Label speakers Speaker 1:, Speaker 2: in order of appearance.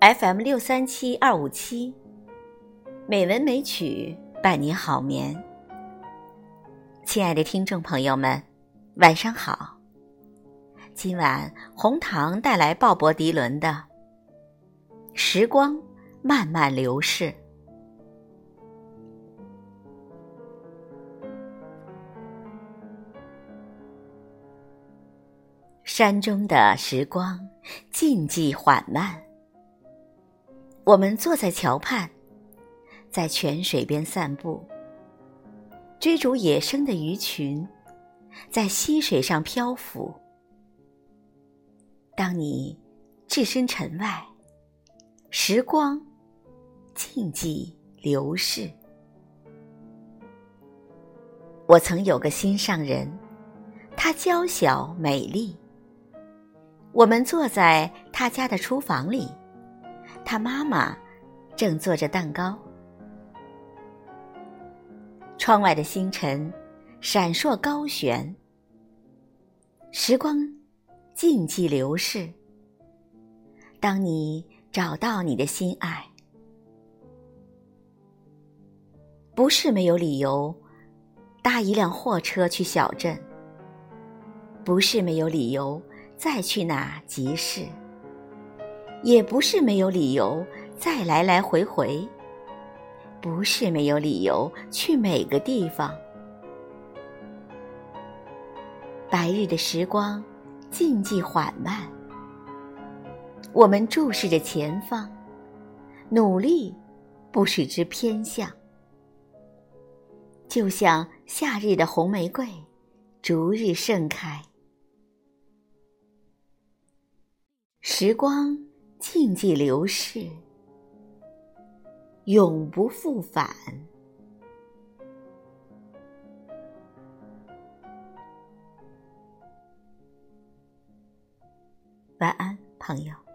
Speaker 1: FM 六三七二五七，美文美曲伴你好眠。亲爱的听众朋友们，晚上好。今晚红糖带来鲍勃迪伦的《时光慢慢流逝》。山中的时光静寂缓慢。我们坐在桥畔，在泉水边散步，追逐野生的鱼群，在溪水上漂浮。当你置身尘外，时光静寂流逝。我曾有个心上人，她娇小美丽。我们坐在她家的厨房里。他妈妈正做着蛋糕，窗外的星辰闪烁高悬，时光静寂流逝。当你找到你的心爱，不是没有理由搭一辆货车去小镇，不是没有理由再去那集市。也不是没有理由再来来回回，不是没有理由去每个地方。白日的时光静寂缓慢，我们注视着前方，努力不使之偏向，就像夏日的红玫瑰，逐日盛开。时光。静寂流逝，永不复返。晚安，朋友。